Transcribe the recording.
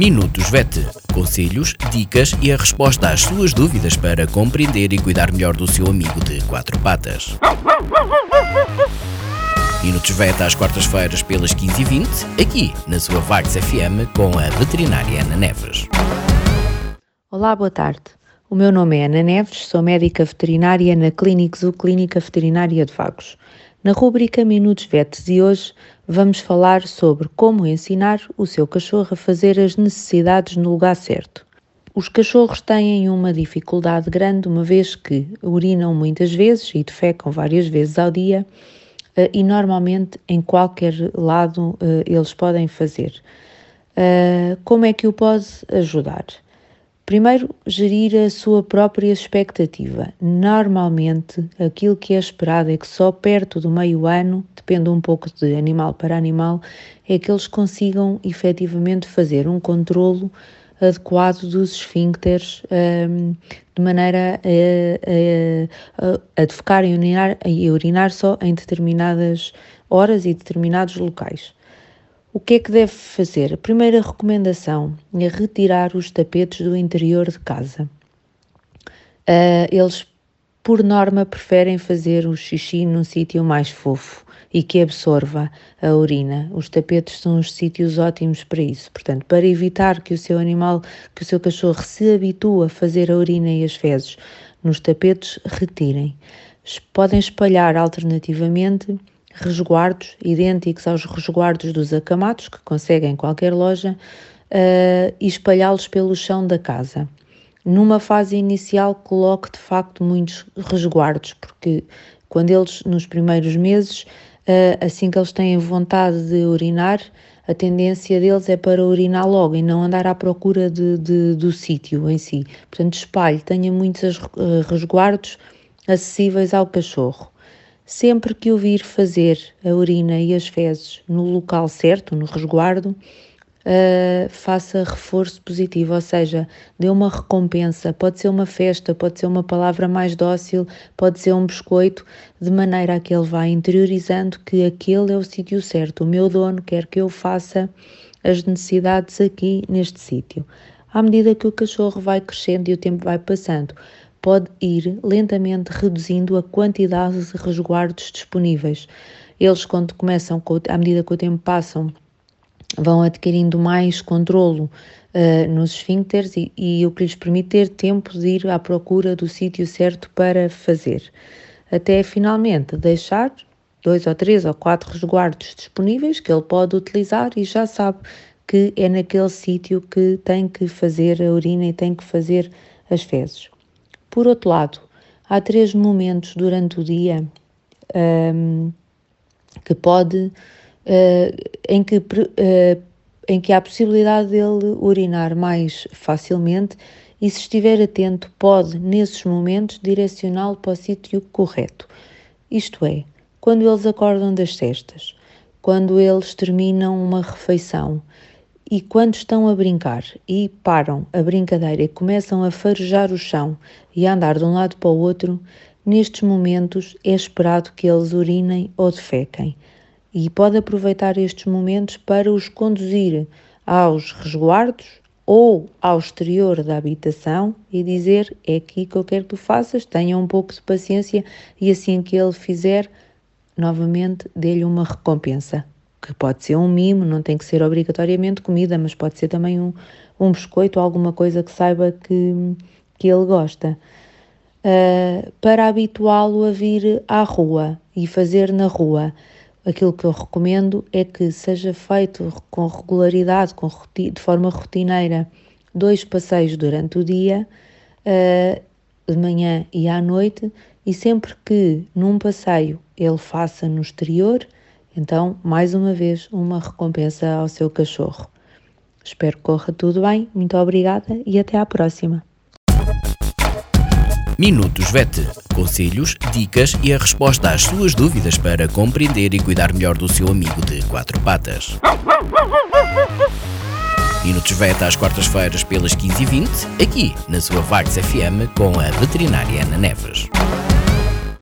Minutos VET. Conselhos, dicas e a resposta às suas dúvidas para compreender e cuidar melhor do seu amigo de quatro patas. Minutos VET às quartas-feiras pelas 15h20, aqui na sua Vagos FM com a veterinária Ana Neves. Olá, boa tarde. O meu nome é Ana Neves, sou médica veterinária na Clínica Zooclínica Veterinária de Vagos. Na rúbrica Minutos VET de hoje, vamos falar sobre como ensinar o seu cachorro a fazer as necessidades no lugar certo. Os cachorros têm uma dificuldade grande, uma vez que urinam muitas vezes e defecam várias vezes ao dia, eh, e normalmente em qualquer lado eh, eles podem fazer. Eh, como é que o pode ajudar? Primeiro, gerir a sua própria expectativa. Normalmente, aquilo que é esperado é que só perto do meio ano, depende um pouco de animal para animal, é que eles consigam efetivamente fazer um controlo adequado dos esfíncteres um, de maneira a, a, a, a defecar e urinar, e urinar só em determinadas horas e determinados locais. O que é que deve fazer? A primeira recomendação é retirar os tapetes do interior de casa. Uh, eles, por norma, preferem fazer o xixi num sítio mais fofo e que absorva a urina. Os tapetes são os sítios ótimos para isso. Portanto, para evitar que o seu animal, que o seu cachorro se habitue a fazer a urina e as fezes nos tapetes, retirem. Podem espalhar alternativamente resguardos idênticos aos resguardos dos acamados que conseguem em qualquer loja uh, e espalhá-los pelo chão da casa. Numa fase inicial, coloque de facto muitos resguardos, porque quando eles, nos primeiros meses, uh, assim que eles têm vontade de urinar, a tendência deles é para urinar logo e não andar à procura de, de, do sítio em si. Portanto, espalhe, tenha muitos uh, resguardos acessíveis ao cachorro. Sempre que o vir fazer a urina e as fezes no local certo, no resguardo, uh, faça reforço positivo, ou seja, dê uma recompensa. Pode ser uma festa, pode ser uma palavra mais dócil, pode ser um biscoito, de maneira a que ele vá interiorizando que aquele é o sítio certo. O meu dono quer que eu faça as necessidades aqui neste sítio. À medida que o cachorro vai crescendo e o tempo vai passando, pode ir lentamente reduzindo a quantidade de resguardos disponíveis. Eles, quando começam, à medida que o tempo passam, vão adquirindo mais controlo uh, nos esfíncteres e, e o que lhes permite ter tempo de ir à procura do sítio certo para fazer. Até finalmente deixar dois ou três ou quatro resguardos disponíveis que ele pode utilizar e já sabe que é naquele sítio que tem que fazer a urina e tem que fazer as fezes. Por outro lado, há três momentos durante o dia um, que pode, uh, em, que, uh, em que há a possibilidade dele urinar mais facilmente e se estiver atento pode, nesses momentos, direcioná-lo para o sítio correto. Isto é, quando eles acordam das cestas, quando eles terminam uma refeição, e quando estão a brincar e param a brincadeira e começam a farejar o chão e a andar de um lado para o outro, nestes momentos é esperado que eles urinem ou defequem. E pode aproveitar estes momentos para os conduzir aos resguardos ou ao exterior da habitação e dizer: É aqui que eu quero que tu faças, tenha um pouco de paciência e assim que ele fizer, novamente dê-lhe uma recompensa que pode ser um mimo, não tem que ser obrigatoriamente comida, mas pode ser também um, um biscoito ou alguma coisa que saiba que, que ele gosta. Uh, para habituá-lo a vir à rua e fazer na rua. Aquilo que eu recomendo é que seja feito com regularidade, com, de forma rotineira, dois passeios durante o dia, uh, de manhã e à noite, e sempre que num passeio ele faça no exterior, então, mais uma vez, uma recompensa ao seu cachorro. Espero que corra tudo bem, muito obrigada e até à próxima. Minutos VET. Conselhos, dicas e a resposta às suas dúvidas para compreender e cuidar melhor do seu amigo de quatro patas. Minutos VET às quartas-feiras pelas 15h20, aqui na sua Vagos FM com a veterinária Ana Neves.